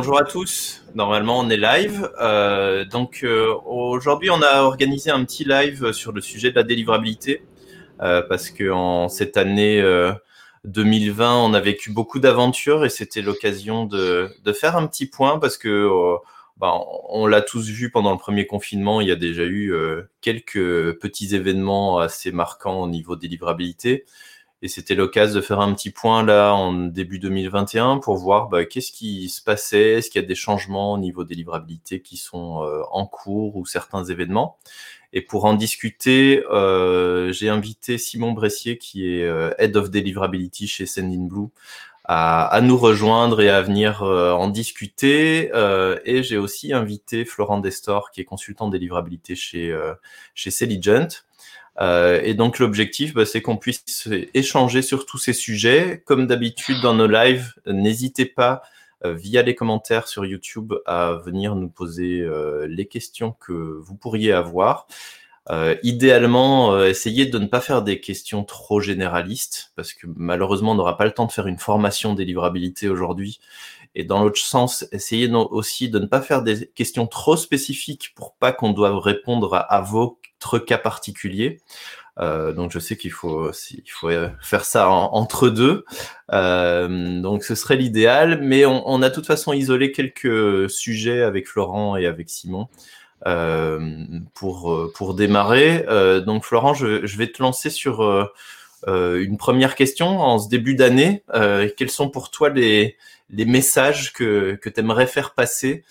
Bonjour à tous. Normalement, on est live. Euh, donc euh, aujourd'hui, on a organisé un petit live sur le sujet de la délivrabilité euh, parce que en cette année 2020, on a vécu beaucoup d'aventures et c'était l'occasion de, faire un petit point parce que bah, on l'a tous vu pendant le premier confinement. Il y a déjà eu quelques petits événements assez marquants au niveau délivrabilité. Et c'était l'occasion de faire un petit point là en début 2021 pour voir bah, qu'est-ce qui se passait, est-ce qu'il y a des changements au niveau des livrabilités qui sont euh, en cours ou certains événements? Et pour en discuter, euh, j'ai invité Simon Bressier qui est euh, Head of Deliverability chez Sendinblue à, à, nous rejoindre et à venir en discuter. et j'ai aussi invité Florent Destor qui est consultant délivrabilité chez, chez Celigent euh, et donc l'objectif, bah, c'est qu'on puisse échanger sur tous ces sujets. Comme d'habitude dans nos lives, n'hésitez pas euh, via les commentaires sur YouTube à venir nous poser euh, les questions que vous pourriez avoir. idéalement, essayez de ne pas faire des questions trop généralistes, parce que malheureusement, on n'aura pas le temps de faire une formation délivrabilité aujourd'hui. Et dans l'autre sens, essayez aussi de ne pas faire des questions trop spécifiques pour pas qu'on doive répondre à vos cas particuliers. Euh, donc je sais qu'il faut, il faut faire ça entre deux. Euh, donc ce serait l'idéal, mais on, on, a de toute façon isolé quelques sujets avec Florent et avec Simon euh, pour pour démarrer. Euh, donc Florent, je, je, vais te lancer sur euh, une première question en ce début d'année. quels sont pour toi les les messages que que tu aimerais faire passer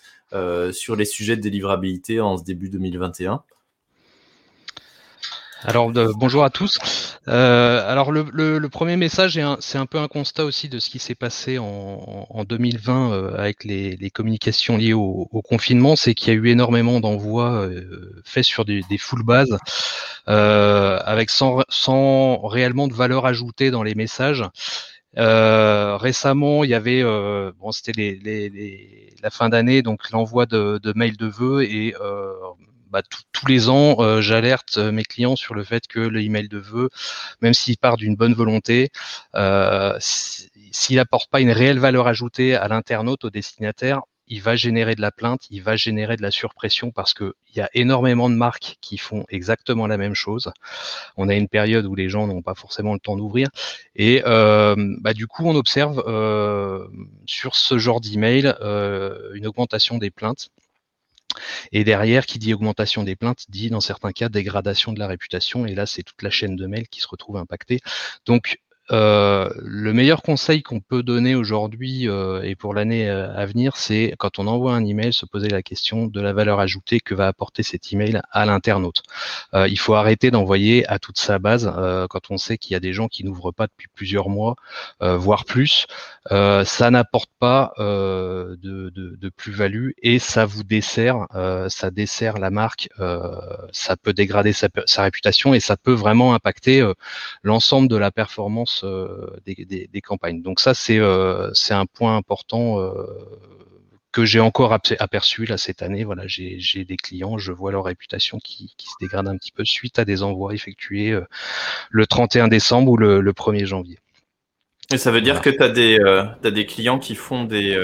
sur les sujets de délivrabilité en ce début 2021 alors bonjour à tous. Euh, alors le, premier message, c'est un, peu un constat aussi de ce qui s'est passé en, 2020 euh, avec les, communications liées au, confinement, c'est qu'il y a eu énormément d'envois euh, faits sur des, full bases, avec sans, sans réellement de valeur ajoutée dans les messages. récemment, il y avait, bon, c'était les, la fin d'année, donc l'envoi de, de mails de vœux et bah, tous les ans, euh, j'alerte euh, mes clients sur le fait que le email de vœux, même s'il part d'une bonne volonté, euh, s'il n'apporte pas une réelle valeur ajoutée à l'internaute, au destinataire, il va générer de la plainte, il va générer de la surpression parce qu'il y a énormément de marques qui font exactement la même chose. On a une période où les gens n'ont pas forcément le temps d'ouvrir. Et euh, bah, du coup, on observe sur ce genre d'email une augmentation des plaintes. Et derrière, qui dit augmentation des plaintes, dit dans certains cas dégradation de la réputation. Et là, c'est toute la chaîne de mails qui se retrouve impactée. Donc, euh, le meilleur conseil qu'on peut donner aujourd'hui euh, et pour l'année euh, à venir, c'est quand on envoie un email, se poser la question de la valeur ajoutée que va apporter cet email à l'internaute. il faut arrêter d'envoyer à toute sa base quand on sait qu'il y a des gens qui n'ouvrent pas depuis plusieurs mois, voire plus. ça n'apporte pas de, de, de plus-value et ça vous dessert, ça dessert la marque, ça peut dégrader sa, sa, réputation et ça peut vraiment impacter l'ensemble de la performance euh, des, campagnes. Donc ça, c'est euh, un point important euh, que j'ai encore aperçu là cette année. Voilà, j'ai des clients, je vois leur réputation qui, se dégrade un petit peu suite à des envois effectués le 31 décembre ou le, 1er janvier. Et ça veut dire que tu as des, as des clients qui font des,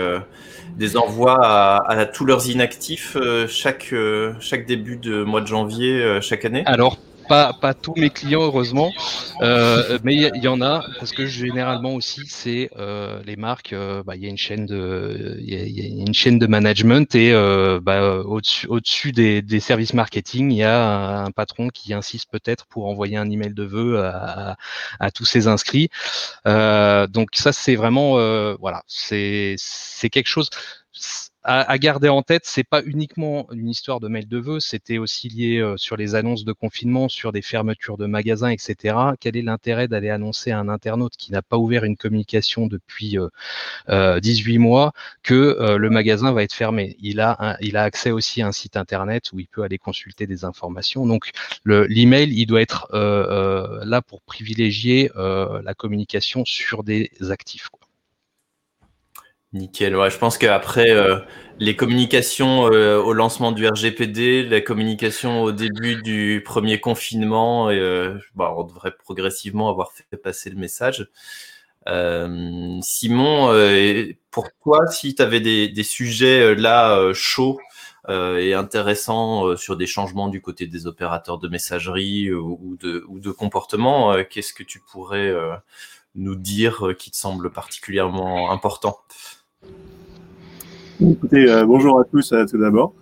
des envois à, à, tous leurs inactifs chaque, chaque début de mois de janvier chaque année? Alors, pas, pas tous mes clients heureusement, euh, mais il y, en a parce que généralement aussi c'est euh, les marques. Euh, bah, il y a une chaîne de, il y, a une chaîne de management et euh, bah, au-dessus, au-dessus des, des, services marketing, il y a un, patron qui insiste peut-être pour envoyer un email de vœux à, à, tous ses inscrits. Euh, donc ça c'est vraiment, voilà, c'est c'est quelque chose à, garder en tête, c'est pas uniquement une histoire de mail de vœux, c'était aussi lié euh, sur les annonces de confinement, sur des fermetures de magasins, etc. Quel est l'intérêt d'aller annoncer à un internaute qui n'a pas ouvert une communication depuis 18 euh, mois que le magasin va être fermé? Il a, il a accès aussi à un site internet où il peut aller consulter des informations. Donc l'email, il doit être là pour privilégier la communication sur des actifs. Quoi. Nickel. Je pense qu'après euh, les communications euh, au lancement du RGPD, la communication au début du premier confinement, euh, bah, on devrait progressivement avoir fait passer le message. Simon, pour toi, si tu avais des, sujets là chauds et intéressants sur des changements du côté des opérateurs de messagerie ou de comportement, qu'est-ce que tu pourrais nous dire qui te semble particulièrement important? Écoutez, bonjour à tous tout d'abord.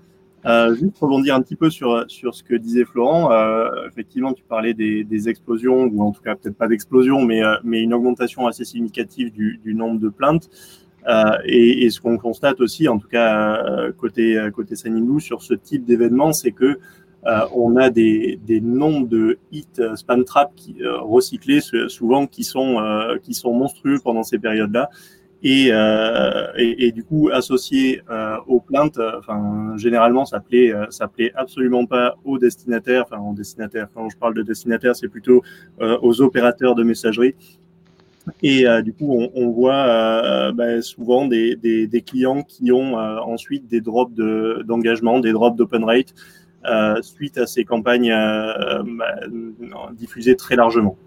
Euh, juste rebondir un petit peu sur, sur ce que disait Florent. Euh, effectivement, tu parlais des, des, explosions, ou en tout cas peut-être pas d'explosion, mais, euh, mais une augmentation assez significative du, du nombre de plaintes. Euh, et, et, ce qu'on constate aussi, en tout cas euh, côté côté Sanilou, sur ce type d'événement, c'est que on a des, des nombres de hits spam trap qui, recyclés souvent qui sont qui sont monstrueux pendant ces périodes-là et, euh, et, et, du coup associé euh, aux plaintes, euh, enfin généralement ça plaît, euh, ça plaît absolument pas aux destinataires, enfin aux destinataires. Quand je parle de destinataires, c'est plutôt euh, aux opérateurs de messagerie. Et du coup, on, on voit bah, souvent des, des, des, clients qui ont ensuite des drops d'engagement, des drops d'open rate suite à ces campagnes bah, diffusées très largement.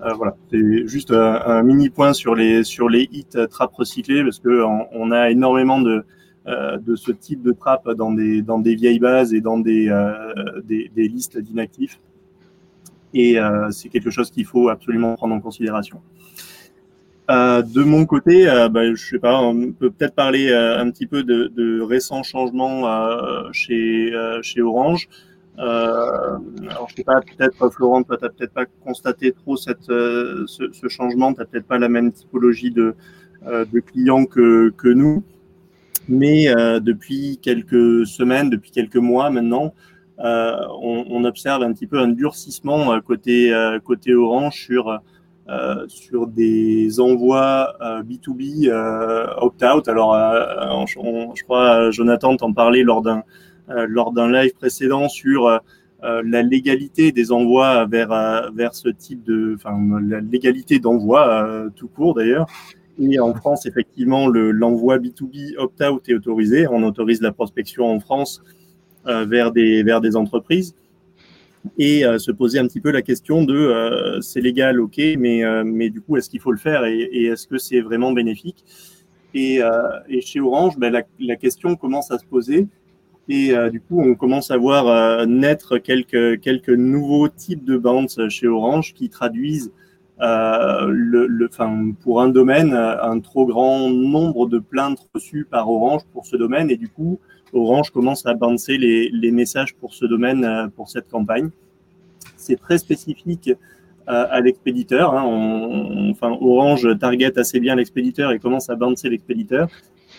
Euh, voilà, c'est juste un, mini point sur les sur les hits trap recyclés parce que on, a énormément de euh, de ce type de trap dans des dans des vieilles bases et dans des euh, des, listes d'inactifs et c'est quelque chose qu'il faut absolument prendre en considération. de mon côté, bah, je sais pas, on peut peut-être parler un petit peu de, de récents changements chez chez Orange. Euh, alors je sais pas, peut-être Florent, toi t'as peut-être pas constaté trop cette, euh, ce, ce, changement, t'as peut-être pas la même typologie de, euh, de clients que, que nous, mais euh, depuis quelques semaines, depuis quelques mois maintenant, euh, on, observe un petit peu un durcissement côté côté Orange sur sur des envois B2B opt-out. Alors, je crois Jonathan t'en parlait lors d'un euh, lors d'un live précédent sur euh, euh, la légalité des envois vers vers ce type de, enfin la légalité d'envoi tout court d'ailleurs. Et en France, effectivement, l'envoi B2B opt-out est autorisé. On autorise la prospection en France euh, vers, des, vers des entreprises. Et euh, se poser un petit peu la question de euh, c'est légal, ok, mais, mais du coup, est-ce qu'il faut le faire et, est-ce que c'est vraiment bénéfique? Et, chez Orange, ben, la, question commence à se poser. Et euh, du coup, on commence à voir euh, naître quelques, quelques nouveaux types de bounce chez Orange qui traduisent euh, le, le, pour un domaine un trop grand nombre de plaintes reçues par Orange pour ce domaine. Et du coup, Orange commence à bouncer les, les messages pour ce domaine, pour cette campagne. C'est très spécifique à l'expéditeur. Hein. Enfin, Orange target assez bien l'expéditeur et commence à bouncer l'expéditeur.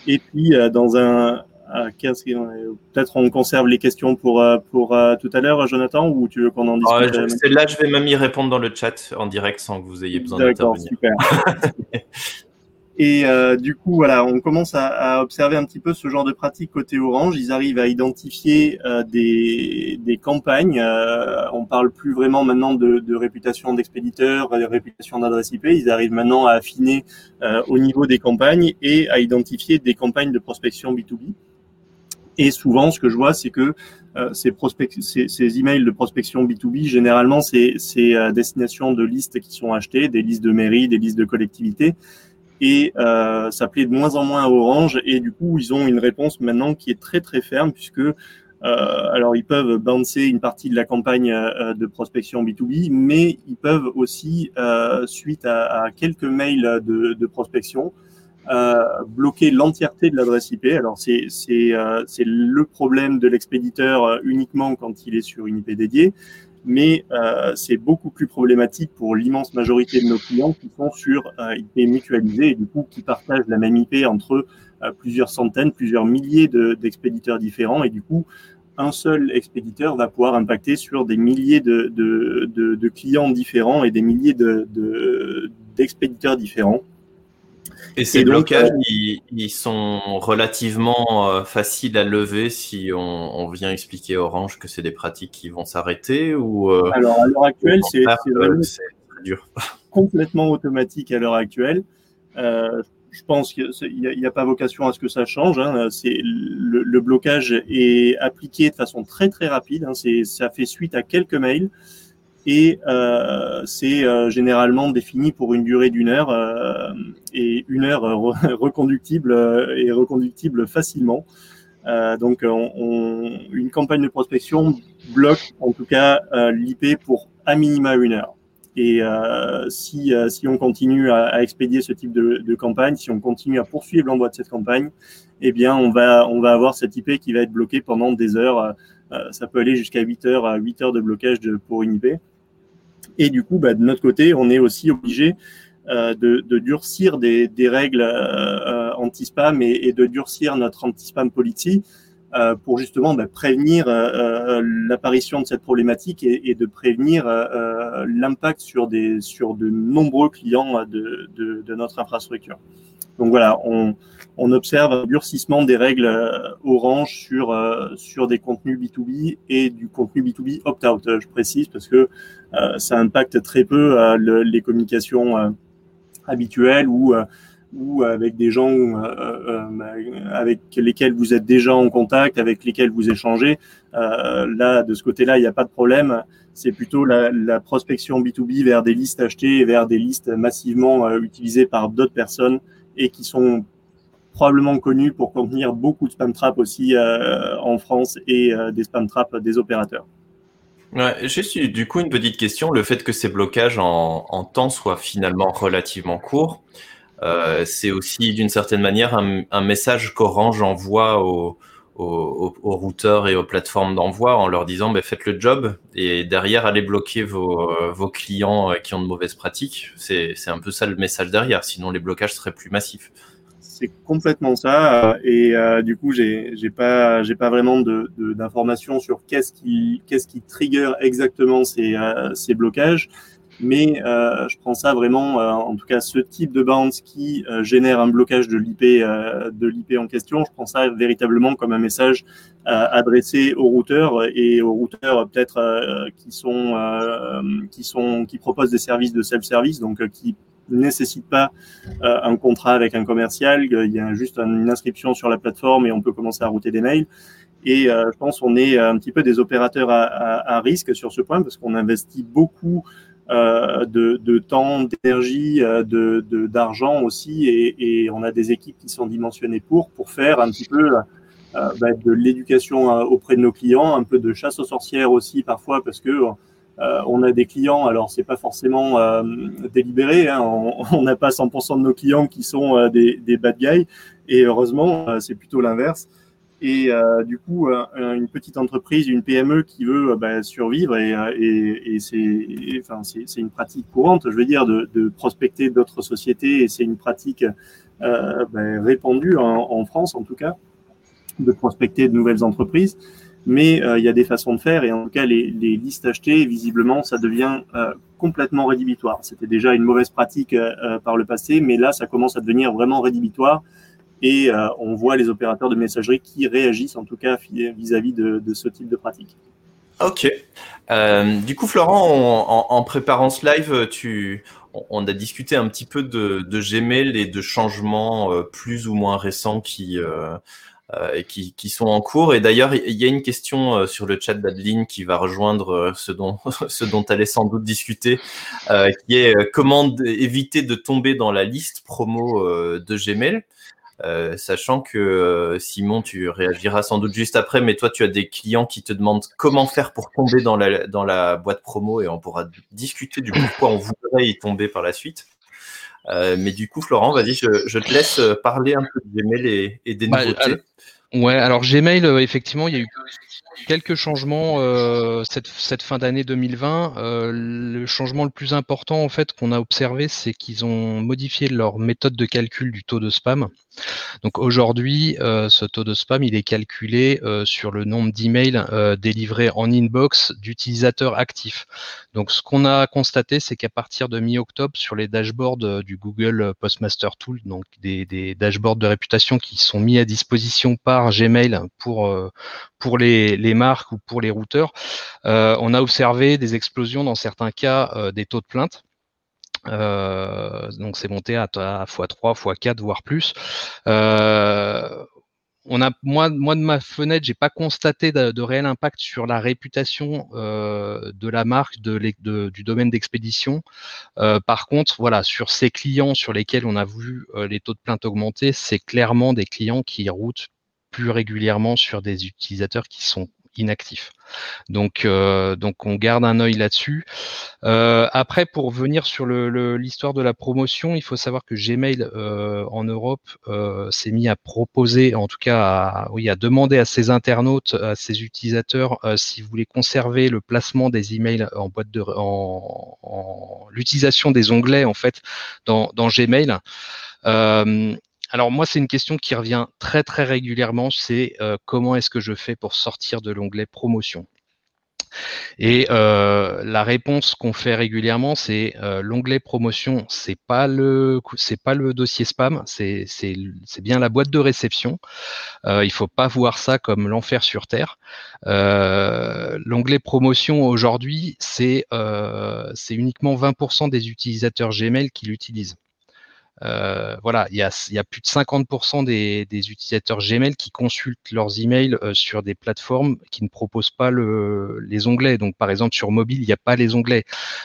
Et puis, dans un, peut-être on conserve les questions pour, euh, pour euh, tout à l'heure, Jonathan, ou tu veux qu'on en discute ah, je, Là, je vais même y répondre dans le chat en direct sans que vous ayez besoin d'intervenir. super. Et euh, du coup, voilà, on commence à, à, observer un petit peu ce genre de pratique côté Orange. Ils arrivent à identifier euh, des, des, campagnes. Euh, on parle plus vraiment maintenant de, de réputation d'expéditeur, de réputation d'adresse IP. Ils arrivent maintenant à affiner au niveau des campagnes et à identifier des campagnes de prospection B2B. Et souvent, ce que je vois, c'est que euh, ces, ces, ces, emails de prospection B2B, généralement, c'est euh, destination de listes qui sont achetées, des listes de mairies, des listes de collectivités. Et euh, ça plaît de moins en moins à Orange. Et du coup, ils ont une réponse maintenant qui est très très ferme, puisque euh, alors ils peuvent bouncer une partie de la campagne euh, de prospection B2B, mais ils peuvent aussi, euh, suite à, à, quelques mails de, de prospection, bloquer l'entièreté de l'adresse IP. Alors euh, c'est le problème de l'expéditeur euh, uniquement quand il est sur une IP dédiée, mais euh, c'est beaucoup plus problématique pour l'immense majorité de nos clients qui sont sur IP mutualisée et du coup qui partagent la même IP entre plusieurs centaines, plusieurs milliers d'expéditeurs différents et du coup un seul expéditeur va pouvoir impacter sur des milliers de, de, de, de clients différents et des milliers d'expéditeurs différents. Et ces blocages, euh, ils, sont relativement euh, faciles à lever si on, vient expliquer Orange que c'est des pratiques qui vont s'arrêter ou euh, Alors à l'heure actuelle, c'est dur. complètement automatique à l'heure actuelle. je pense qu'il n'y a, pas vocation à ce que ça change. Hein. C'est le, le, blocage est appliqué de façon très très rapide. Hein. Ça fait suite à quelques mails. Et c'est généralement défini pour une durée d'une heure et une heure reconductible et reconductible facilement. donc, une campagne de prospection bloque en tout cas l'IP pour à minima une heure. Et euh, si, euh, si on continue à, expédier ce type de, campagne, si on continue à poursuivre l'envoi de cette campagne, eh bien, on va, on va avoir cette IP qui va être bloquée pendant des heures. Euh, ça peut aller jusqu'à 8 heures, 8 heures de blocage pour une IP. Et du coup, bah, de notre côté, on est aussi obligé euh, de, de, durcir des, des règles euh, anti-spam et, et, de durcir notre anti-spam policy euh, pour justement bah, prévenir euh, euh, l'apparition de cette problématique et, et de prévenir l'impact sur, des, sur de nombreux clients de, de, de, notre infrastructure. Donc voilà, on, on, observe un durcissement des règles Orange sur, sur des contenus B2B et du contenu B2B opt-out, je précise, parce que ça impacte très peu les communications habituelles ou ou avec des gens euh, euh, avec lesquels vous êtes déjà en contact, avec lesquels vous échangez. Euh, là, de ce côté-là, il n'y a pas de problème. C'est plutôt la, la, prospection B2B vers des listes achetées et vers des listes massivement utilisées par d'autres personnes et qui sont probablement connues pour contenir beaucoup de spam traps aussi en France et des spam traps des opérateurs. Ouais, juste du coup une petite question, le fait que ces blocages en, temps soient finalement relativement courts, euh, c'est aussi d'une certaine manière un, message qu'Orange envoie aux, routeurs et aux plateformes d'envoi en leur disant bah, faites le job et derrière allez bloquer vos clients qui ont de mauvaises pratiques. C'est un peu ça le message derrière, sinon les blocages seraient plus massifs. C'est complètement ça et euh, du coup j'ai j'ai pas vraiment d'informations de, sur qu'est-ce qui qu'est-ce trigger exactement ces, euh, blocages mais euh, je prends ça vraiment, euh, en tout cas ce type de bounce qui euh, génère un blocage de l'IP euh, en question, je prends ça véritablement comme un message euh, adressé aux routeurs et aux routeurs peut-être qui qui proposent des services de self-service, donc qui nécessitent pas un contrat avec un commercial, il y a juste une inscription sur la plateforme et on peut commencer à router des mails. Et euh, je pense qu'on est un petit peu des opérateurs à, à, à risque sur ce point parce qu'on investit beaucoup euh, de, de, temps, d'énergie, euh, de d'argent aussi, et, et, on a des équipes qui sont dimensionnées pour pour faire un petit peu euh, bah, de l'éducation auprès de nos clients, un peu de chasse aux sorcières aussi parfois parce que on a des clients, alors c'est pas forcément délibéré, hein, on n'a pas 100% de nos clients qui sont des, des bad guys, et heureusement c'est plutôt l'inverse. Et euh, du coup, euh, une petite entreprise, une PME qui veut euh, bah, survivre, et, et, et c'est enfin, une pratique courante, je veux dire, de, de prospecter d'autres sociétés, et c'est une pratique euh, bah, répandue en, France, en tout cas, de prospecter de nouvelles entreprises. Mais il y a des façons de faire, et en tout cas, les, listes achetées, visiblement, ça devient complètement rédhibitoire. C'était déjà une mauvaise pratique par le passé, mais là, ça commence à devenir vraiment rédhibitoire et euh, on voit les opérateurs de messagerie qui réagissent en tout cas vis-à-vis de, ce type de pratique. Ok. Euh, du coup, Florent, en, préparant ce live, on a discuté un petit peu de, Gmail et de changements euh, plus ou moins récents qui, euh, euh, qui, qui, sont en cours. Et d'ailleurs, il y a une question euh, sur le chat d'Adeline qui va rejoindre ce dont, ce dont sans doute discuter, qui est comment éviter de tomber dans la liste promo de Gmail. Euh, sachant que euh, Simon, tu réagiras sans doute juste après, mais toi, tu as des clients qui te demandent comment faire pour tomber dans la, dans la boîte promo et on pourra discuter du pourquoi on voudrait y tomber par la suite. Euh, mais du coup, Florent, vas-y, je, je, te laisse parler un peu de Gmail et, et des bah, nouveautés. Alors, ouais, alors Gmail, euh, effectivement, il y a eu quelques changements euh, cette, fin d'année 2020. Euh, le changement le plus important en fait qu'on a observé, c'est qu'ils ont modifié leur méthode de calcul du taux de spam. Donc aujourd'hui, euh, ce taux de spam, il est calculé sur le nombre d'emails délivrés en inbox d'utilisateurs actifs. Donc ce qu'on a constaté, c'est qu'à partir de mi-octobre, sur les dashboards du Google Postmaster Tool, donc des, dashboards de réputation qui sont mis à disposition par Gmail pour pour les, les marques ou pour les routeurs, on a observé des explosions dans certains cas des taux de plainte. Euh, donc c'est monté à, à x3, x4, voire plus. Euh, on a moi, moi de ma fenêtre, j'ai pas constaté de, réel impact sur la réputation euh, de la marque, de, du domaine d'expédition. Euh, par contre, voilà, sur ces clients sur lesquels on a vu euh, les taux de plainte augmenter, c'est clairement des clients qui routent plus régulièrement sur des utilisateurs qui sont inactif. Donc, euh, donc on garde un œil là-dessus. Euh, après, pour venir sur l'histoire de la promotion, il faut savoir que Gmail euh, en Europe s'est mis à proposer, en tout cas, à, oui, à demander à ses internautes, à ses utilisateurs, si vous voulez conserver le placement des emails en boîte de, en, l'utilisation des onglets en fait dans, dans Gmail. Euh, alors moi, c'est une question qui revient très très régulièrement, c'est euh, comment est-ce que je fais pour sortir de l'onglet promotion? Et euh, la réponse qu'on fait régulièrement, c'est euh, l'onglet promotion, c'est pas le c'est pas le dossier spam, c'est bien la boîte de réception. il faut pas voir ça comme l'enfer sur terre. l'onglet promotion aujourd'hui, c'est c'est uniquement 20% des utilisateurs Gmail qui l'utilisent. Euh, voilà, il y, a, y, a, plus de 50% des, des, utilisateurs Gmail qui consultent leurs emails euh, sur des plateformes qui ne proposent pas le, les onglets. Donc, par exemple, sur mobile, il n'y a pas les onglets.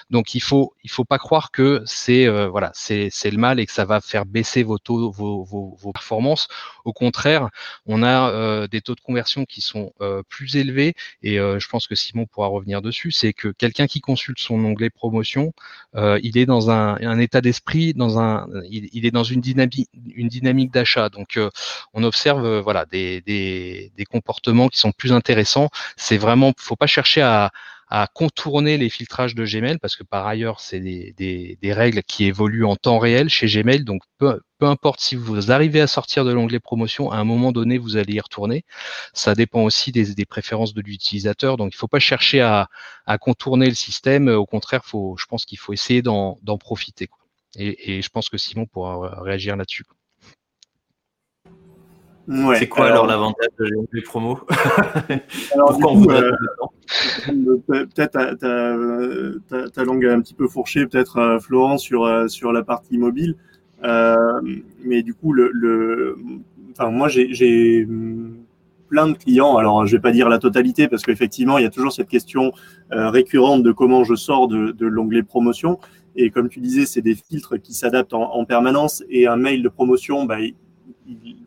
Donc, il faut, il faut pas croire que c'est euh, voilà, c'est le mal et que ça va faire baisser vos taux, vos, vos, vos performances. Au contraire, on a des taux de conversion qui sont plus élevés et je pense que Simon pourra revenir dessus. C'est que quelqu'un qui consulte son onglet promotion, il est dans un, un état d'esprit, dans un il, est dans une dynamique, une dynamique d'achat. Donc, euh, on observe euh, voilà des, des, des, comportements qui sont plus intéressants. C'est vraiment, faut pas chercher à, à contourner les filtrages de Gmail parce que par ailleurs, c'est des, des, des, règles qui évoluent en temps réel chez Gmail. Donc, peu, peu importe si vous arrivez à sortir de l'onglet promotion, à un moment donné, vous allez y retourner. Ça dépend aussi des, des préférences de l'utilisateur. Donc, il ne faut pas chercher à, à, contourner le système. Au contraire, faut, je pense qu'il faut essayer d'en profiter. Quoi. Et, je pense que Simon pourra réagir là-dessus. c'est quoi alors, l'avantage de les promos? Peut-être ta, langue est un petit peu fourchée, peut-être euh, Florent sur euh, sur la partie mobile, euh, mais du coup le, enfin moi j'ai plein de clients. Alors je vais pas dire la totalité parce qu'effectivement il y a toujours cette question récurrente de comment je sors de, de l'onglet promotion. Et comme tu disais, c'est des filtres qui s'adaptent en, permanence. Et un mail de promotion, bah,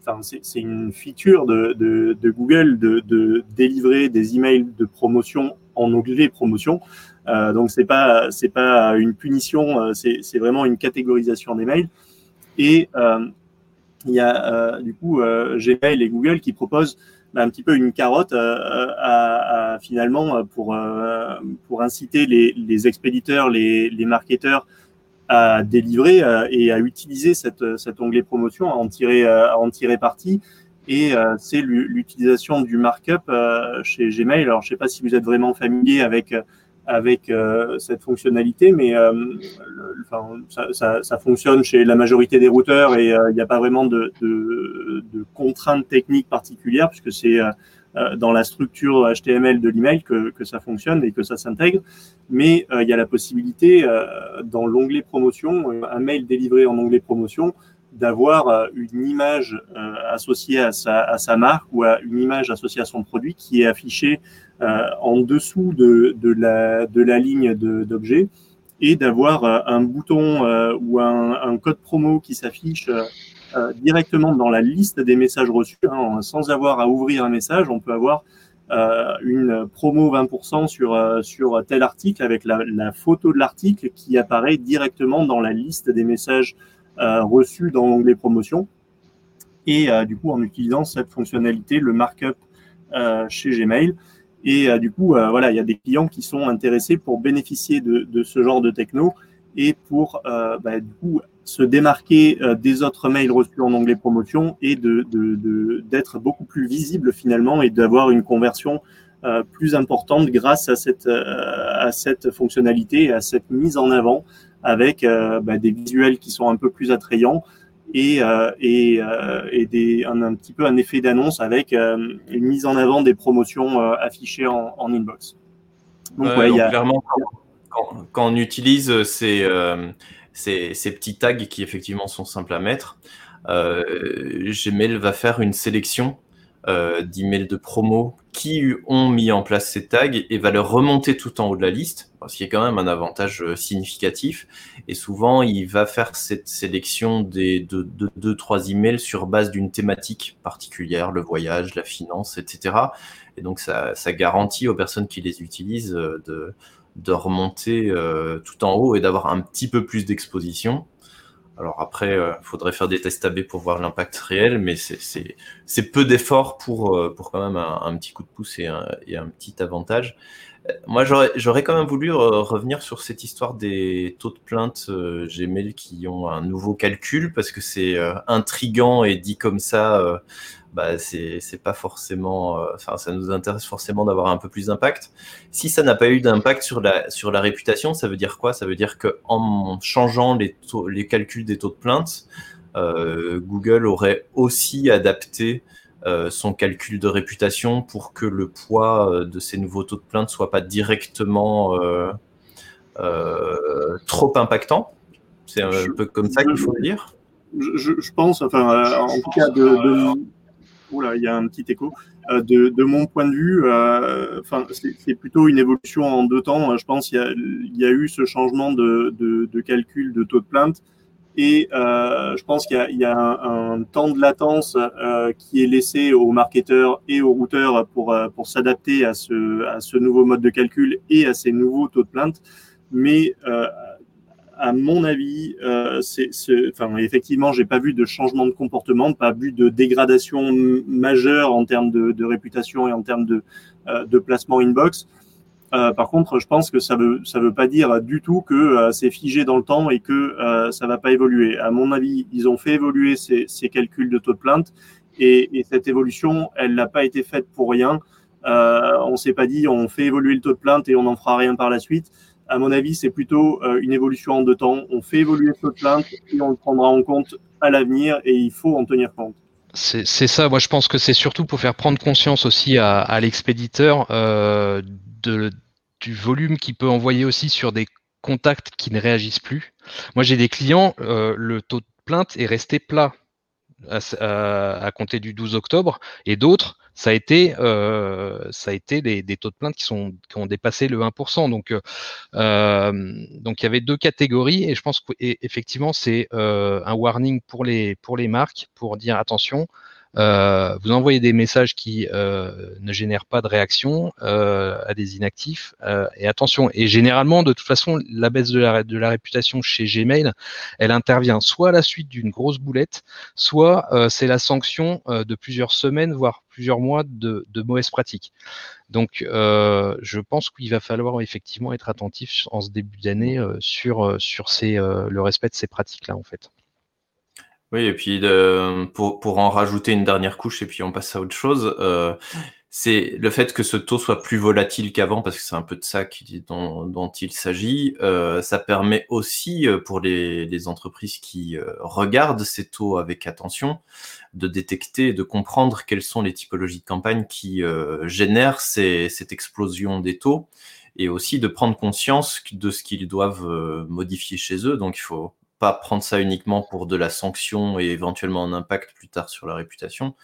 enfin, c'est une feature de, Google de, délivrer des emails de promotion en onglet promotion. Euh, donc c'est pas c'est pas une punition, euh, c'est vraiment une catégorisation des mails. Et euh, il y a du coup Gmail et Google qui proposent un petit peu une carotte euh, à, à, finalement pour euh, pour inciter les, les expéditeurs, les, les marketeurs à délivrer euh, et à utiliser cette, cet onglet promotion, à en tirer, à en tirer parti. Et c'est l'utilisation du markup chez Gmail. Alors, je ne sais pas si vous êtes vraiment familier avec avec euh, cette fonctionnalité, mais euh, enfin, ça, ça, ça, fonctionne chez la majorité des routeurs et euh, il n'y a pas vraiment de, de, de, contraintes techniques particulières puisque c'est dans la structure HTML de l'email que, que ça fonctionne et que ça s'intègre. Mais il y a la possibilité dans l'onglet promotion, un mail délivré en onglet promotion, d'avoir une image associée à sa, à sa marque ou à une image associée à son produit qui est affichée euh, en dessous de, de, la, de la ligne d'objet et d'avoir euh, un bouton euh, ou un, un, code promo qui s'affiche directement dans la liste des messages reçus, hein, sans avoir à ouvrir un message. On peut avoir euh, une promo 20% sur, sur tel article avec la, la photo de l'article qui apparaît directement dans la liste des messages euh, reçus dans l'onglet promotion. Et du coup, en utilisant cette fonctionnalité, le markup chez Gmail, et euh, du coup, euh, voilà, il y a des clients qui sont intéressés pour bénéficier de, de ce genre de techno et pour euh, bah, du coup se démarquer des autres mails reçus en onglet promotion et de d'être beaucoup plus visible finalement et d'avoir une conversion plus importante grâce à cette à cette fonctionnalité, à cette mise en avant avec bah, des visuels qui sont un peu plus attrayants, et, euh, et, euh, et des, un, un, petit peu un effet d'annonce avec euh, une mise en avant des promotions affichées en, en, inbox. Donc, ouais, donc y a... clairement, quand, quand, on utilise ces, ces, ces, petits tags qui effectivement sont simples à mettre, Gmail va faire une sélection euh, d'emails de promo qui ont mis en place ces tags et va leur remonter tout en haut de la liste, ce qui est quand même un avantage euh, significatif. Et souvent, il va faire cette sélection des de deux, trois emails sur base d'une thématique particulière, le voyage, la finance, etc. Et donc, ça, ça garantit aux personnes qui les utilisent euh, de, de remonter tout en haut et d'avoir un petit peu plus d'exposition. Alors après, il euh, faudrait faire des tests AB pour voir l'impact réel, mais c'est peu d'efforts pour, euh, pour quand même un, petit coup de pouce et un, et un petit avantage. Euh, moi, j'aurais quand même voulu revenir sur cette histoire des taux de plainte Gmail qui ont un nouveau calcul, parce que c'est intrigant et dit comme ça, bah, c'est pas forcément, euh, enfin, ça nous intéresse forcément d'avoir un peu plus d'impact. Si ça n'a pas eu d'impact sur la, sur la réputation, ça veut dire quoi? Ça veut dire qu'en changeant les, les calculs des taux de plainte, euh, Google aurait aussi adapté euh, son calcul de réputation pour que le poids de ces nouveaux taux de plainte soit pas directement trop impactant. C'est un peu comme ça qu'il faut le dire. Je, je, pense, enfin, en tout cas, de, de, il y a un petit écho. Euh, de, mon point de vue, euh, enfin, c'est plutôt une évolution en deux temps. Je pense qu'il y, a eu ce changement de, calcul de taux de plainte. Et euh, je pense qu'il y a, un, temps de latence qui est laissé aux marketeurs et aux routeurs pour, pour s'adapter à ce, à ce nouveau mode de calcul et à ces nouveaux taux de plainte. Mais à mon avis, euh, c'est, enfin, effectivement, j'ai pas vu de changement de comportement, pas vu de dégradation majeure en termes de, réputation et en termes de, euh, de placement inbox. Euh, par contre, je pense que ça veut ça veut pas dire du tout que euh, c'est figé dans le temps et que euh, ça va pas évoluer. À mon avis, ils ont fait évoluer ces, ces calculs de taux de plainte et, et cette évolution, elle n'a pas été faite pour rien. On s'est pas dit on fait évoluer le taux de plainte et on n'en fera rien par la suite à mon avis, c'est plutôt une évolution en deux temps. On fait évoluer ce plainte et on le prendra en compte à l'avenir et il faut en tenir compte. C'est ça, moi je pense que c'est surtout pour faire prendre conscience aussi à, l'expéditeur euh, du volume qu'il peut envoyer aussi sur des contacts qui ne réagissent plus. Moi j'ai des clients, euh, le taux de plainte est resté plat à, compter du 12 octobre, et d'autres, ça a été, euh, ça a été des, taux de plainte qui, sont, qui ont dépassé le 1%. Donc, euh, donc il y avait deux catégories, et je pense qu'effectivement, c'est un warning pour les, pour les marques pour dire attention, euh, vous envoyez des messages qui euh, ne génèrent pas de réaction euh, à des inactifs. et attention, et généralement, de toute façon, la baisse de la, réputation chez Gmail, elle intervient soit à la suite d'une grosse boulette, soit c'est la sanction de plusieurs semaines, voire plusieurs mois de, de mauvaises pratiques. Donc, je pense qu'il va falloir effectivement être attentif en ce début d'année sur, sur ces, le respect de ces pratiques-là, en fait. Oui, et puis pour, pour en rajouter une dernière couche, et puis on passe à autre chose, euh, c'est le fait que ce taux soit plus volatile qu'avant, parce que c'est un peu de ça dont, dont il s'agit. Euh, ça permet aussi euh, pour les, les entreprises qui euh, regardent ces taux avec attention de détecter et de comprendre quelles sont les typologies de campagne qui euh, génèrent ces, cette explosion des taux et aussi de prendre conscience de ce qu'ils doivent modifier chez eux. Donc il faut pas prendre ça uniquement pour de la sanction et éventuellement un impact plus tard sur la réputation,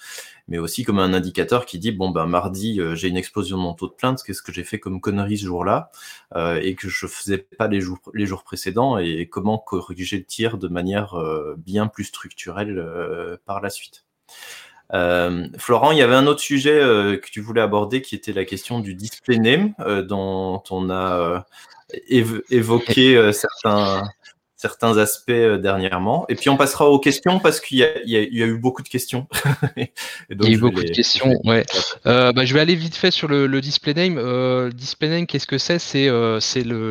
mais aussi comme un indicateur qui dit bon ben mardi euh, j'ai une explosion de mon taux de plainte, qu'est-ce que j'ai fait comme connerie ce jour-là euh, et que je faisais pas les jours précédents et comment corriger le tir de manière euh, bien plus structurelle par la suite. Florent, il y avait un autre sujet que tu voulais aborder qui était la question du display name dont on a évoqué certains certains aspects euh, dernièrement. Et puis on passera aux questions parce qu'il y, y, y, a eu beaucoup de questions. il y a eu beaucoup de questions, ouais. Euh, bah, je vais aller vite fait sur le, le display name. Euh, display name, qu'est-ce que c'est? C'est euh,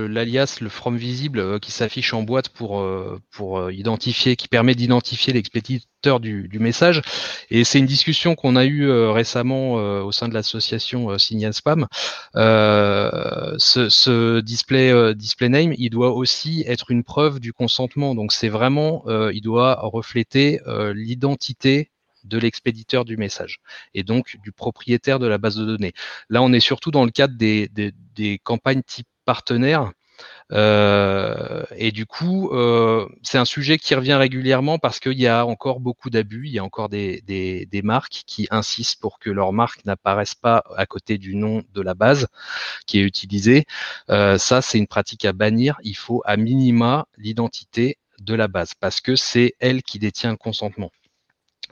l'alias, le, from visible qui s'affiche en boîte pour, pour identifier, qui permet d'identifier l'expéditeur du, du, message. Et c'est une discussion qu'on a eue récemment au sein de l'association Signal Spam. ce, ce display, display name, il doit aussi être une preuve du consentement. Donc c'est vraiment, euh, il doit refléter euh, l'identité de l'expéditeur du message et donc du propriétaire de la base de données. Là, on est surtout dans le cadre des, des, campagnes type partenaire. Euh, et du coup, c'est un sujet qui revient régulièrement parce qu'il y a encore beaucoup d'abus. Il y a encore des, marques qui insistent pour que leur marque n'apparaisse pas à côté du nom de la base qui est utilisée. Euh, ça, c'est une pratique à bannir. Il faut à minima l'identité de la base parce que c'est elle qui détient le consentement.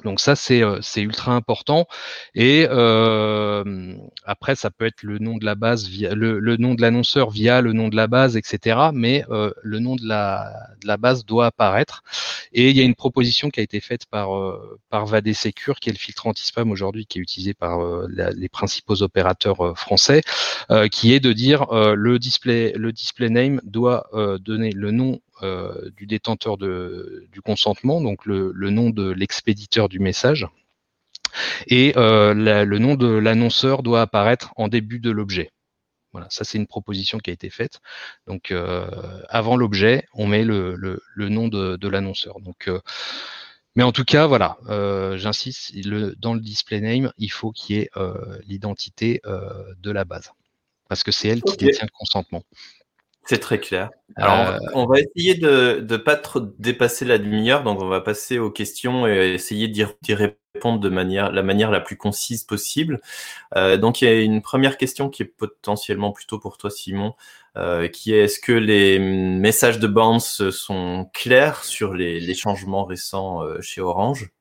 Donc ça, c'est ultra important. Et euh, après, ça peut être le nom de la base, via, le, le nom de l'annonceur via le nom de la base, etc. Mais euh, le nom de la, de la base doit apparaître. Et il y a une proposition qui a été faite par, euh, par Vadé Secure, qui est le filtre anti-spam aujourd'hui, qui est utilisé par les principaux opérateurs français, qui est de dire le display, le display name doit donner le nom euh, du détenteur de, du consentement, donc le, le nom de l'expéditeur du message. Et euh, le nom de l'annonceur doit apparaître en début de l'objet. Voilà, ça c'est une proposition qui a été faite. Donc euh, avant l'objet, on met le, le, le, nom de, de l'annonceur. Donc mais en tout cas, voilà, euh, j'insiste, dans le display name, il faut qu'il y ait euh, l'identité de la base. Parce que c'est elle qui détient le consentement. C'est très clair. Alors, euh... on va essayer de ne pas trop dépasser la demi-heure, donc on va passer aux questions et essayer d'y répondre de manière, la manière la plus concise possible. Euh, donc, il y a une première question qui est potentiellement plutôt pour toi, Simon, euh, qui est est-ce que les messages de bounce sont clairs sur les, les changements récents chez Orange?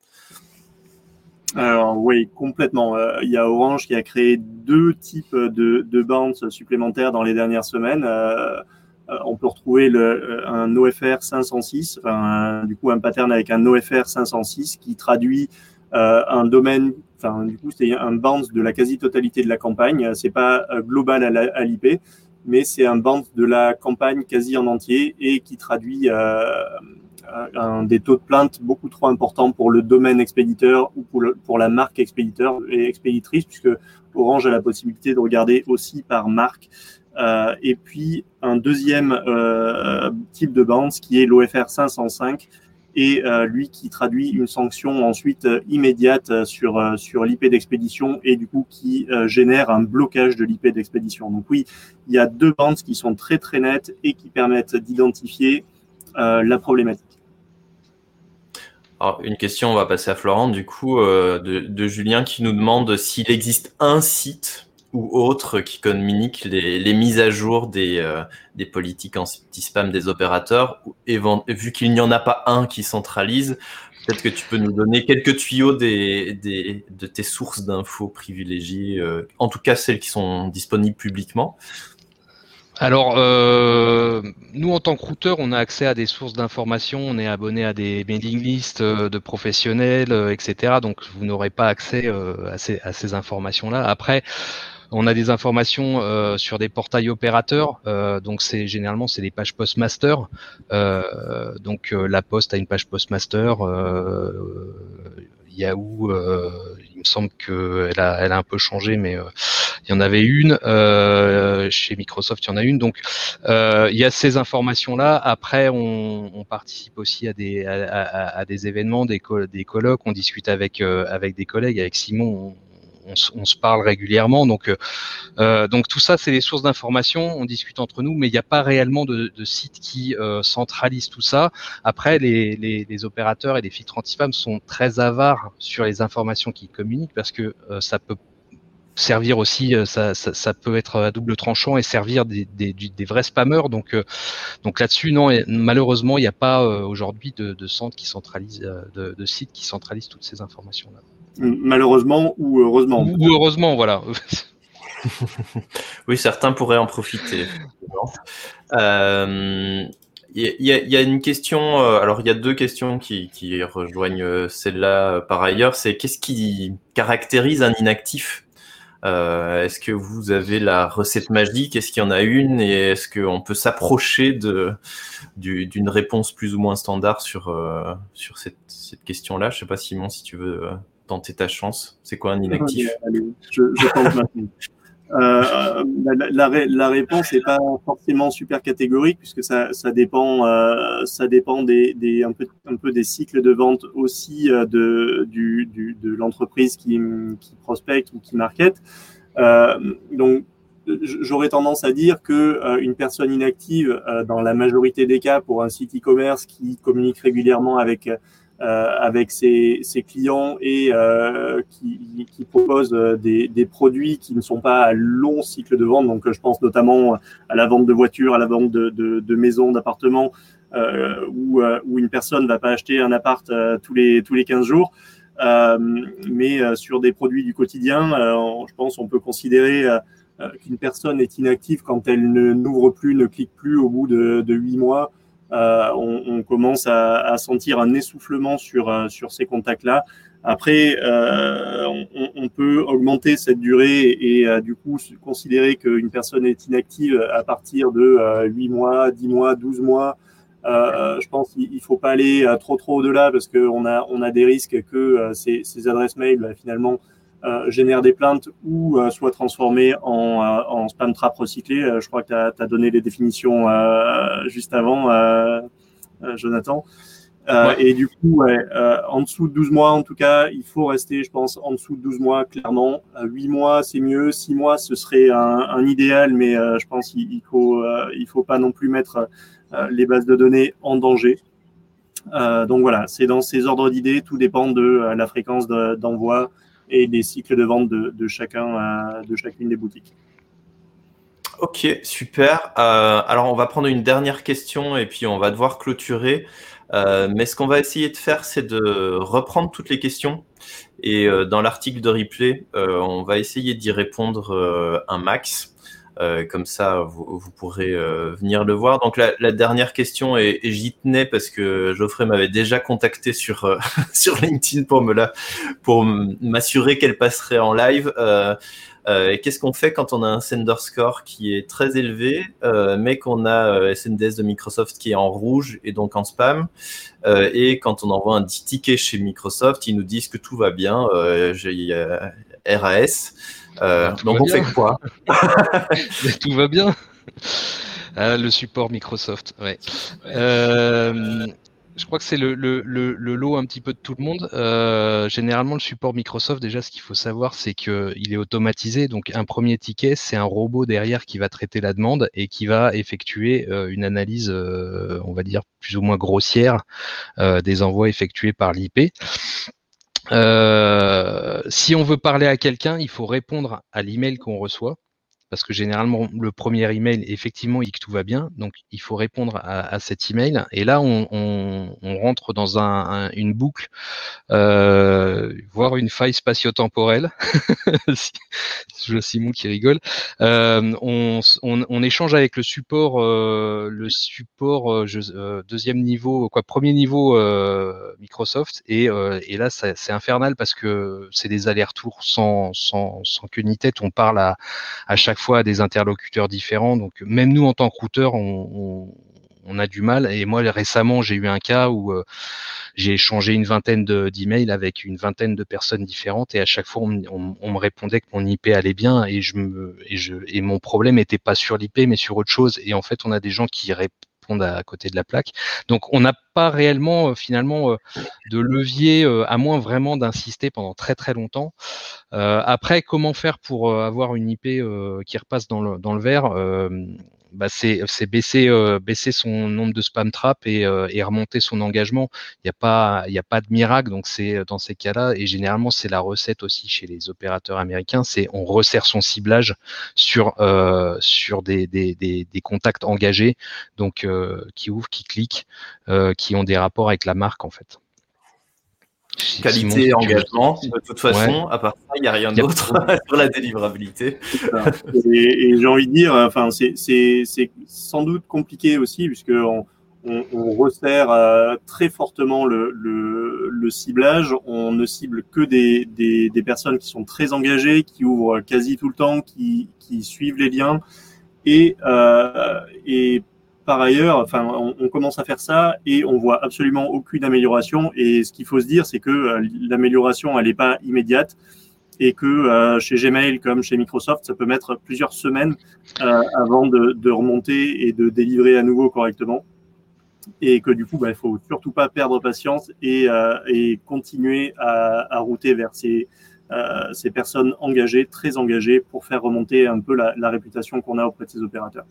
Alors oui, complètement. Euh, il y a Orange qui a créé deux types de, de bounce supplémentaires dans les dernières semaines. Euh, euh, on peut retrouver le, un OFR 506, enfin, du coup un pattern avec un OFR 506 qui traduit un domaine, enfin du coup c'est un bounce de la quasi-totalité de la campagne. C'est pas global à l'IP, mais c'est un bounce de la campagne quasi en entier et qui traduit un des taux de plainte beaucoup trop importants pour le domaine expéditeur ou pour, la marque expéditeur et expéditrice, puisque Orange a la possibilité de regarder aussi par marque. Euh, et puis un deuxième euh, type de bounce qui est l'OFR 505 et euh, lui qui traduit une sanction ensuite euh, immédiate sur euh, sur l'IP d'expédition et du coup qui génère un blocage de l'IP d'expédition. Donc oui, il y a deux bounces qui sont très très nettes et qui permettent d'identifier la problématique. Alors, une question, on va passer à Florent, du coup, euh, de, Julien qui nous demande s'il existe un site ou autre qui communique les, mises à jour des, euh, des politiques anti-spam des opérateurs, vu qu'il n'y en a pas un qui centralise, peut-être que tu peux nous donner quelques tuyaux des, des de tes sources d'infos privilégiées, euh, en tout cas celles qui sont disponibles publiquement. Alors, euh, nous, en tant que routeur, on a accès à des sources d'informations, on est abonné à des mailing lists euh, de professionnels, euh, etc. Donc, vous n'aurez pas accès à ces, à ces informations-là. Après, on a des informations sur des portails opérateurs, donc c'est généralement c'est des pages postmaster. Donc la Poste a une page postmaster, Yahoo, me semble qu'elle a, elle a un peu changé, mais il y en avait une. chez Microsoft, il y en a une. Donc il y a ces informations-là. Après, on, participe aussi à des à, à, des événements, des, des colloques. On discute avec avec des collègues, avec Simon. On, on, se parle régulièrement. Donc, euh, euh, donc tout ça, c'est des sources d'information. On discute entre nous, mais il n'y a pas réellement de, site qui euh, centralise tout ça. Après, les, opérateurs et les filtres anti-spam sont très avares sur les informations qu'ils communiquent parce que ça peut servir aussi, ça, peut être à double tranchant et servir des, vrais spammers. Donc, donc là-dessus, non, malheureusement, il n'y a pas aujourd'hui de, centre qui centralise, de, sites qui centralisent toutes ces informations-là. Malheureusement ou heureusement. Ou heureusement, voilà. oui, certains pourraient en profiter. Euh, il y, a, y, a, une question, euh, alors il y a deux questions qui, qui rejoignent euh, celle-là par ailleurs. C'est qu'est-ce qui caractérise un inactif? Euh, Est-ce que vous avez la recette magique? Est-ce qu'il y en a une? Et est-ce qu'on peut s'approcher de d'une réponse plus ou moins standard sur euh, sur cette, cette question-là? Je sais pas Simon si tu veux tenter ta chance C'est quoi un inactif? Allez, je, je tente maintenant. Euh, la, la, la, réponse n'est pas forcément super catégorique puisque ça, ça dépend, euh, ça dépend des, des, un, peu, un peu des cycles de vente aussi euh, de, du, du, de l'entreprise qui, qui prospecte ou qui market. Euh, donc, j'aurais tendance à dire que une personne inactive, dans la majorité des cas, pour un site e-commerce qui communique régulièrement avec euh, avec ses, ses, clients et euh, qui, qui propose euh, des, des, produits qui ne sont pas à long cycle de vente. Donc, je pense notamment à la vente de voitures, à la vente de, de, de maisons, d'appartements, euh, où, où, une personne ne va pas acheter un appart tous les tous les 15 jours. Euh, mais sur des produits du quotidien, je pense on peut considérer qu'une personne est inactive quand elle n'ouvre plus, ne clique plus au bout de, 8 mois euh, on, on, commence à, à, sentir un essoufflement sur, euh, sur ces contacts-là. Après, euh, on, on, peut augmenter cette durée et, du coup considérer qu'une personne est inactive à partir de 8 mois, 10 mois, 12 mois. Euh, je pense qu'il ne faut pas aller trop trop au-delà parce qu'on a, on a des risques que ces, ces adresses mail bah, finalement euh, génère des plaintes ou euh, soit transformé en, euh, en, spam trap recyclé. je crois que tu as, donné les définitions juste avant, Jonathan. Et du coup, ouais, en dessous de 12 mois, en tout cas, il faut rester, je pense, en dessous de 12 mois, clairement. 8 mois, c'est mieux. 6 mois, ce serait un, un idéal, mais je pense qu'il il faut, il faut pas non plus mettre les bases de données en danger. donc voilà, c'est dans ces ordres d'idées. Tout dépend de la fréquence d'envoi et des cycles de vente de, chacun, euh, de chacune des boutiques. Ok, super. Euh, alors, on va prendre une dernière question et puis on va devoir clôturer. Euh, mais ce qu'on va essayer de faire, c'est de reprendre toutes les questions. Et dans l'article de replay, on va essayer d'y répondre un max. Euh, comme ça, vous, pourrez euh, venir le voir. Donc la, dernière question, et, et j'y tenais parce que Geoffrey m'avait déjà contacté sur euh, sur LinkedIn pour me la, pour m'assurer qu'elle passerait en live. Qu'est-ce qu'on fait quand on a un sender score qui est très élevé, mais qu'on a SNDS de Microsoft qui est en rouge et donc en spam, et quand on envoie un ticket chez Microsoft, ils nous disent que tout va bien, j'ai RAS. Euh, donc on fait quoi Tout va bien. Ah, le support Microsoft, ouais. Euh, je crois que c'est le, le, le, lot un petit peu de tout le monde. Euh, généralement, le support Microsoft, déjà, ce qu'il faut savoir, c'est qu'il est automatisé. Donc, un premier ticket, c'est un robot derrière qui va traiter la demande et qui va effectuer une analyse, on va dire, plus ou moins grossière des envois effectués par l'IP. Euh, si on veut parler à quelqu'un, il faut répondre à l'email qu'on reçoit parce que généralement le premier email, effectivement, il dit que tout va bien, donc il faut répondre à, à cet email. Et là, on, on, on rentre dans un, une boucle, euh, voire une faille spatio-temporelle. Je Simon qui rigole. Euh, on, on, échange avec le support, euh, le support euh, euh, deuxième niveau, quoi, premier niveau Microsoft, et, et là, c'est infernal parce que c'est des allers-retours sans, sans, sans queue ni tête. On parle à, à chaque fois à des interlocuteurs différents. Donc même nous en tant que routeur, on, a du mal. Et moi récemment, j'ai eu un cas où euh, j'ai échangé une vingtaine d'emails avec une vingtaine de personnes différentes et à chaque fois on, me répondait que mon IP allait bien et je me et je et mon problème n'était pas sur l'IP mais sur autre chose. Et en fait, on a des gens qui répondent à côté de la plaque. Donc on n'a pas réellement euh, finalement euh, de levier, à moins vraiment d'insister pendant très très longtemps. Euh, après, comment faire pour euh, avoir une IP euh, qui repasse dans le, dans le vert bah c'est baisser, baisser son nombre de spam traps et, et remonter son engagement. Il n'y a, pas, de miracle, donc c'est dans ces cas-là, et généralement c'est la recette aussi chez les opérateurs américains, c'est on resserre son ciblage sur, des, des, des, contacts engagés, donc qui ouvrent, qui cliquent, qui ont des rapports avec la marque en fait. Qualité, engagement. De toute façon, à part ça, il n'y a rien d'autre sur la délivrabilité. Et, j'ai envie de dire, enfin, c'est sans doute compliqué aussi, puisque on, on, resserre euh, très fortement le, le, le, ciblage. On ne cible que des, des, des, personnes qui sont très engagées, qui ouvrent quasi tout le temps, qui, qui suivent les liens. Et, euh, et par ailleurs, on, commence à faire ça et on voit absolument aucune amélioration. Et ce qu'il faut se dire, c'est que euh, l'amélioration, elle n'est pas immédiate et que euh, chez Gmail comme chez Microsoft, ça peut mettre plusieurs semaines euh, avant de, remonter et de délivrer à nouveau correctement. Et que du coup, bah, il faut surtout pas perdre patience et, continuer à, router vers ces, personnes engagées, très engagées, pour faire remonter un peu la réputation qu'on a auprès de ces opérateurs.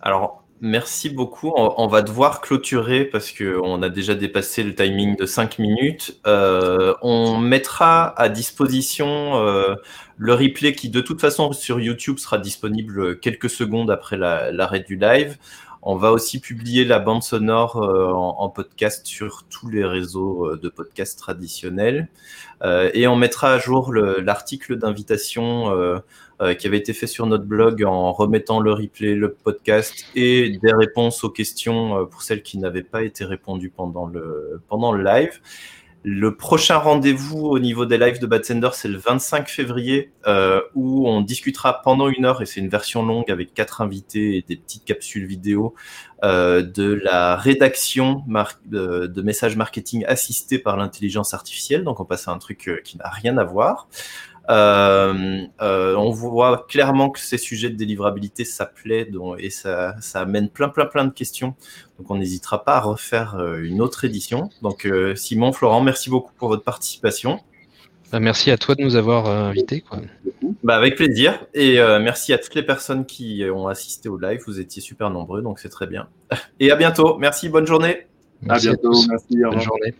Alors, Merci beaucoup. On, va devoir clôturer parce qu'on a déjà dépassé le timing de 5 minutes. Euh, on mettra à disposition euh, le replay qui, de toute façon, sur YouTube sera disponible quelques secondes après l'arrêt du live. On va aussi publier la bande sonore euh, en, podcast sur tous les réseaux de podcasts traditionnels. et on mettra à jour l'article d'invitation euh, qui avait été fait sur notre blog en remettant le replay, le podcast et des réponses aux questions euh, pour celles qui n'avaient pas été répondues pendant le, pendant le live. Le prochain rendez-vous au niveau des lives de Bad Sender, c'est le 25 février, euh, où on discutera pendant une heure, et c'est une version longue avec quatre invités et des petites capsules vidéo, euh, de la rédaction de, de, messages marketing assistés par l'intelligence artificielle. Donc on passe à un truc qui n'a rien à voir. Euh, euh, on voit clairement que ces sujets de délivrabilité, ça plaît et ça, amène plein, plein, plein de questions. Donc, on n'hésitera pas à refaire euh, une autre édition. Donc, Simon, Florent, merci beaucoup pour votre participation. Bah, merci à toi de nous avoir invités. Bah, avec plaisir. Et merci à toutes les personnes qui ont assisté au live. Vous étiez super nombreux, donc c'est très bien. Et à bientôt. Merci, bonne journée. à bientôt. merci. Bonne journée.